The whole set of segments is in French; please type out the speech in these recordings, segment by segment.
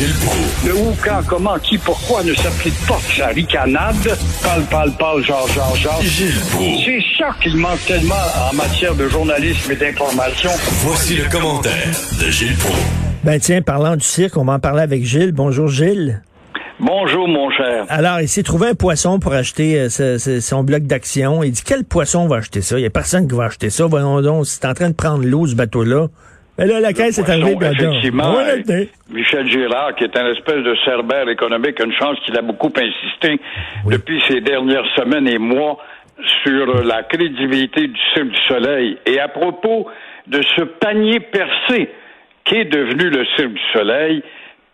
Gilles Proulx. Le où, quand, comment, qui, pourquoi ne s'applique pas sa ricanade? Parle, parle, parle, genre, genre, genre. Gilles Proulx. C'est ça qu'il manque tellement en matière de journalisme et d'information. Voici le commentaire de Gilles Proulx. Ben tiens, parlant du cirque, on va en parler avec Gilles. Bonjour Gilles. Bonjour, mon cher. Alors, il s'est trouvé un poisson pour acheter euh, ce- ce- son bloc d'action. Il dit, quel poisson va acheter ça? Il n'y a personne qui va acheter ça. Voyons donc, c'est en train de prendre l'eau, ce bateau-là. Mais là, la caisse est arrivée. ben, effectivement, ouais, ouais, Michel Girard, qui est un espèce de cerbère économique, une chance qu'il a beaucoup insisté depuis ces dernières semaines et mois sur la crédibilité du Cirque du Soleil. Et à propos de ce panier percé qu'est devenu le Cirque du Soleil,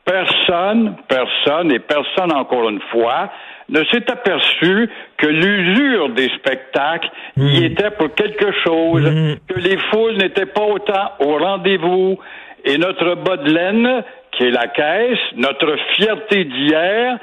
personne, personne et personne encore une fois ne s'est aperçu que l'usure des spectacles y était pour quelque chose, que les foules n'étaient pas autant au rendez-vous. Et notre bas de laine, qui est la caisse, notre fierté d'hier,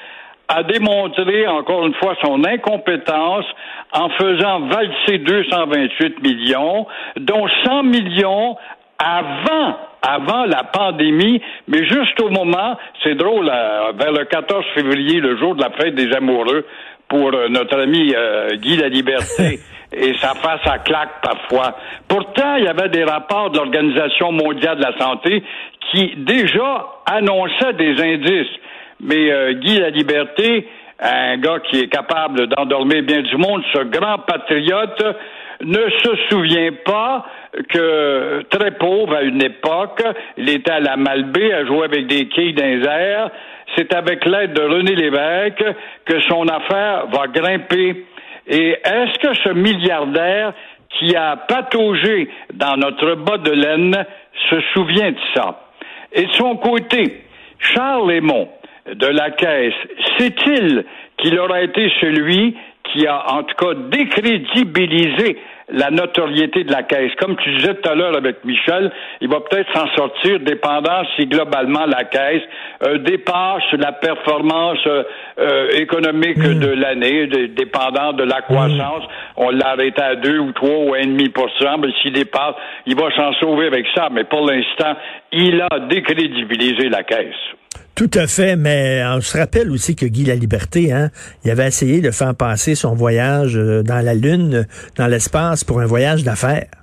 a démontré encore une fois son incompétence en faisant valser 228 millions, dont 100 millions avant, avant la pandémie, mais juste au moment, c'est drôle, euh, vers le 14 février, le jour de la fête des amoureux, pour euh, notre ami euh, Guy La Liberté. Et sa face à claque parfois. Pourtant, il y avait des rapports de l'Organisation mondiale de la santé qui déjà annonçaient des indices. Mais euh, Guy La Liberté, un gars qui est capable d'endormir bien du monde, ce grand patriote, ne se souvient pas que très pauvre à une époque, il était à la Malbaie à jouer avec des quilles dans. C'est avec l'aide de René Lévesque que son affaire va grimper. Et est-ce que ce milliardaire qui a pataugé dans notre bas de laine se souvient de ça? Et de son côté, Charles Lémont de la Caisse, sait-il qu'il aura été celui qui a en tout cas décrédibilisé la notoriété de la Caisse? Comme tu disais tout à l'heure avec Michel, il va peut-être s'en sortir dépendant si globalement la Caisse euh, dépasse la performance euh, euh, économique de l'année, dépendant de la croissance. On l'a arrêté à 2 ou 3 ou 1,5 mais s'il dépasse, il va s'en sauver avec ça. Mais pour l'instant, il a décrédibilisé la Caisse. Tout à fait, mais on se rappelle aussi que Guy La Liberté, hein, il avait essayé de faire passer son voyage euh, dans la Lune, euh, dans l'espace, pour un voyage d'affaires.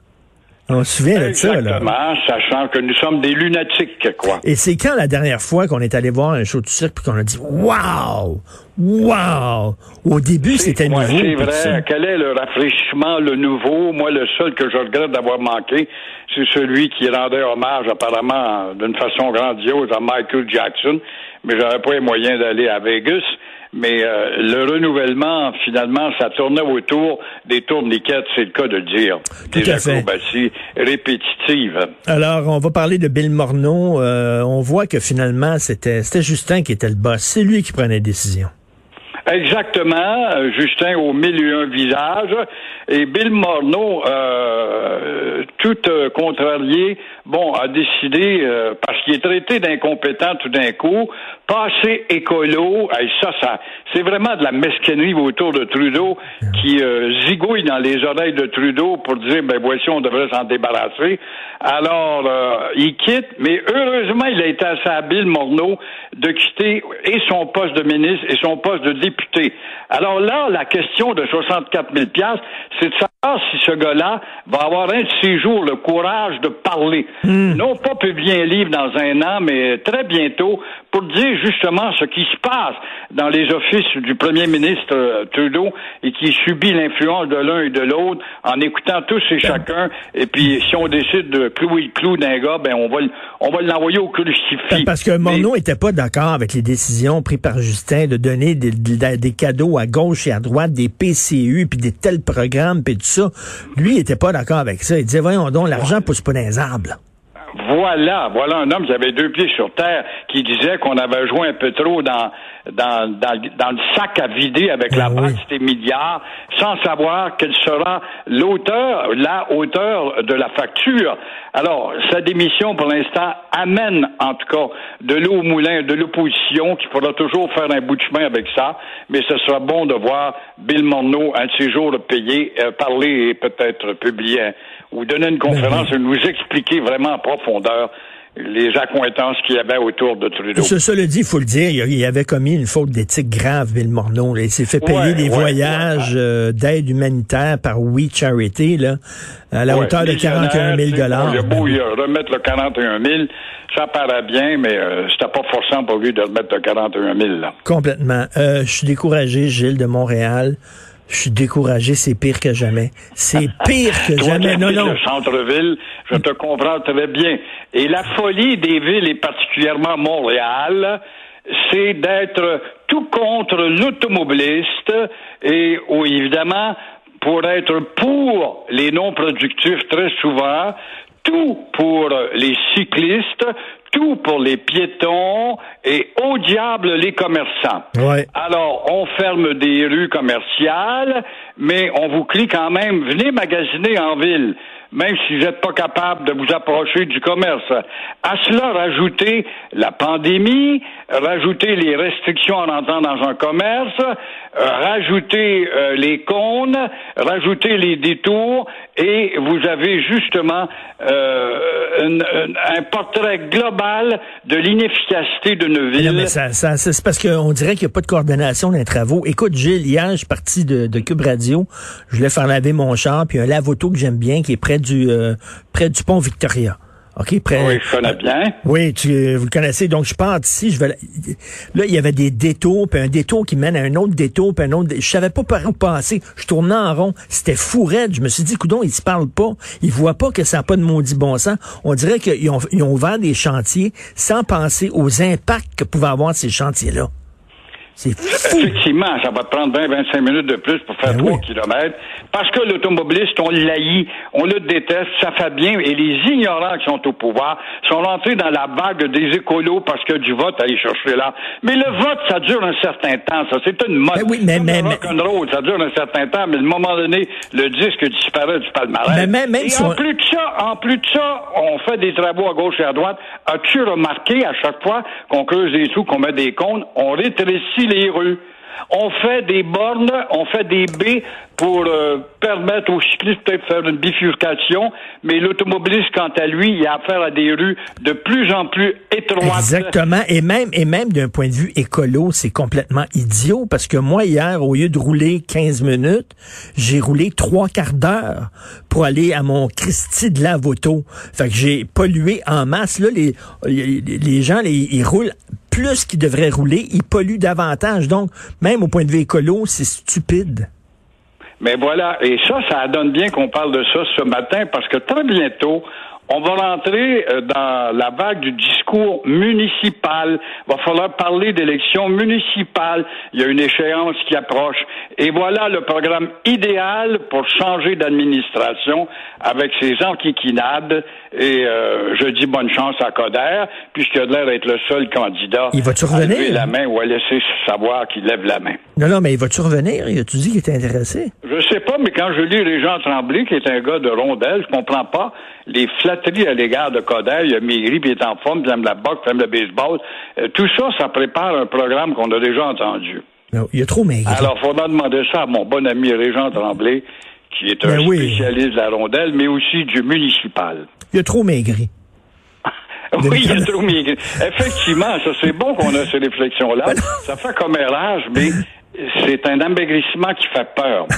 On se souvient de ça, là. Exactement, sachant que nous sommes des lunatiques, quoi. Et c'est quand la dernière fois qu'on est allé voir un show de cirque puis qu'on a dit Waouh! Wow! Au début, c'était nouveau. C'est ça. vrai. Quel est le rafraîchissement, le nouveau? Moi, le seul que je regrette d'avoir manqué, c'est celui qui rendait hommage apparemment d'une façon grandiose à Michael Jackson. Mais j'avais pas les moyens d'aller à Vegas. Mais euh, le renouvellement, finalement, ça tournait autour des tourniquettes, c'est le cas de le dire. Tout des acrobaties répétitives. Alors, on va parler de Bill Morneau. Euh, on voit que finalement, c'était Justin qui était le boss. C'est lui qui prenait les décisions. Exactement, euh, Justin au mille et un visages. Et Bill Morneau, euh, tout euh, contrarié, bon, a décidé, euh, parce qu'il est traité d'incompétent tout d'un coup, passer écolo, et ça, ça, c'est vraiment de la mesquinerie autour de Trudeau qui euh, zigouille dans les oreilles de Trudeau pour dire, ben voici, on devrait s'en débarrasser. Alors, euh, il quitte, mais heureusement, il a été assez habile, Morneau, de quitter et son poste de ministre et son poste de député. Alors là, la question de 64 000 c'est de savoir si ce gars-là va avoir un de ces jours le courage de parler. Non pas publier un livre dans un an, mais très bientôt, pour dire justement ce qui se passe dans les offices du premier ministre euh, Trudeau et qui subit l'influence de l'un et de l'autre en écoutant tous et chacun. Et puis, si on décide de clouer le clou d'un gars, ben on va, on va l'envoyer au crucifix. Parce que Mais- Morneau était pas d'accord avec les décisions prises par Justin de donner des, des- des cadeaux à gauche et à droite, des PCU, puis des tels programmes, puis tout ça. Lui, il était pas d'accord avec ça. Il disait, voyons donc, l'argent pousse pas dans les arbres. Voilà, voilà un homme qui avait deux pieds sur terre, qui disait qu'on avait joué un peu trop dans, dans, dans, dans le sac à vider avec la banque oui. des milliards, sans savoir quel sera l'auteur, la hauteur de la facture. Alors, sa démission, pour l'instant, amène, en tout cas, de l'eau au moulin de l'opposition, qui pourra toujours faire un bout de chemin avec ça, mais ce sera bon de voir Bill Morneau, un de ses jours payer, euh, parler et peut-être publier ou donner une conférence et nous expliquer vraiment en profondeur les accointances qu'il y avait autour de Trudeau. Ce, cela dit, il faut le dire, il, il avait commis une faute d'éthique grave, Bill Morneau. là. Il s'est fait payer Ouais, des ouais, voyages euh, d'aide humanitaire par We Charity, là, à la hauteur de 41 000 millionnaire, tu sais, dollars. Il a beau y remettre le 41 000, ça paraît bien, mais euh, c'était pas forçant pour lui de remettre le 41 000. Là. Complètement. Euh, je suis découragé, Gilles de Montréal. Je suis découragé, c'est pire que jamais. C'est pire que Toi jamais. Non, non. le centre-ville, je te comprends très bien. Et la folie des villes, et particulièrement Montréal, c'est d'être tout contre l'automobiliste et, évidemment, pour être pour les non-productifs très souvent, tout pour les cyclistes, tout pour les piétons et au diable les commerçants. Ouais. Alors, on ferme des rues commerciales, mais on vous crie quand même, venez magasiner en ville, même si vous n'êtes pas capable de vous approcher du commerce. À cela, rajoutez la pandémie, rajoutez les restrictions en entrant dans un commerce, euh, rajoutez euh, les cônes, rajoutez les détours, et vous avez justement euh, une- une- un portrait global de l'inefficacité d'une ville. Non, mais ça, ça- c'est parce qu'on dirait qu'il n'y a pas de coordination les travaux. Écoute, Gilles, hier, je suis parti de, de Cube Radio. Je voulais faire laver mon char, puis un lave-auto que j'aime bien, qui est près du euh, près du pont Victoria. OK, près. Oui, je connais bien. Oui, tu, euh, vous le connaissez. Donc, je pars d'ici, je vais... Là, il y avait des détours, puis un détour qui mène à un autre détour, puis un autre... Je savais pas par où passer. Je tournais en rond. C'était fou raide. Je me suis dit, coudon, ils se parlent pas. Ils voient pas que ça n'a pas de maudit bon sens. On dirait qu'ils ont, ils ont ouvert des chantiers sans penser aux impacts que pouvaient avoir ces chantiers-là. C'est fou. Effectivement, ça va te prendre 20-25 minutes de plus pour faire Ben 3 oui. kilomètres. Parce que l'automobiliste, on l'haït, on le déteste, ça fait bien. Et les ignorants qui sont au pouvoir sont rentrés dans la vague des écolos parce que du vote à aller chercher là. Mais le vote, ça dure un certain temps. Ça, c'est une mode. Ben oui, mais- mais- mais- ça dure un certain temps, mais à un moment donné, le disque disparaît du palmarès. Mais même- même et si en on- plus de ça, en plus de ça, on fait des travaux à gauche et à droite. As-tu remarqué à chaque fois qu'on creuse des trous, qu'on met des cônes, on rétrécit les rues. On fait des bornes, on fait des baies pour euh, permettre aux cyclistes peut-être de faire une bifurcation, mais l'automobiliste, quant à lui, il a affaire à des rues de plus en plus étroites. Exactement. Et même, d'un point de vue écolo, c'est complètement idiot parce que moi, hier, au lieu de rouler 15 minutes, j'ai roulé trois quarts d'heure pour aller à mon Christie de lave-auto. Fait que j'ai pollué en masse. Les, gens, ils roulent plus qu'ils devraient rouler. Ils polluent davantage. Donc, même au point de vue écolo, c'est stupide. Mais voilà, et ça, ça donne bien qu'on parle de ça ce matin parce que très bientôt, on va rentrer euh, dans la vague du discours municipal. Va falloir parler d'élections municipales. Il y a une échéance qui approche. Et voilà le programme idéal pour changer d'administration avec ces enquiquinades. Et euh, je dis bonne chance à Coder, puisqu'il a l'air d'être le seul candidat Il va-tu à revenir? lever la main ou à laisser savoir qu'il lève la main. Non, non, mais vas-tu revenir? As-tu dit qu'il était intéressé? Je sais pas, mais quand je lis Régent Tremblay, qui est un gars de rondelle, je comprends pas les flatteries à l'égard de Coder. Il a maigri, puis il est en forme, puis il aime la boxe, puis il aime le baseball. Euh, tout ça, ça prépare un programme qu'on a déjà entendu. Non, il a trop maigri. Alors, il faudra demander ça à mon bon ami Régent Tremblay, qui est un Ben oui. spécialiste de la rondelle, mais aussi du municipal. Il a trop maigri. Oui, il a trop maigri. Effectivement, ça c'est bon qu'on a ces réflexions-là. Ça fait commérage, mais c'est un amaigrissement qui fait peur.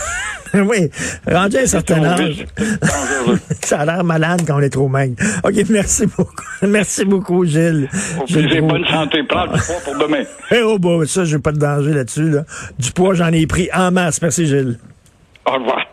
oui, rendu un certain âge. Ça a l'air malade quand on est trop maigre. OK, merci beaucoup. Merci beaucoup, Gilles. Proulx. bonne santé. Prends du poids pour demain. Eh, oh, bah, ça, j'ai pas de danger là-dessus. Là. Du poids, j'en ai pris en masse. Merci, Gilles. Au revoir.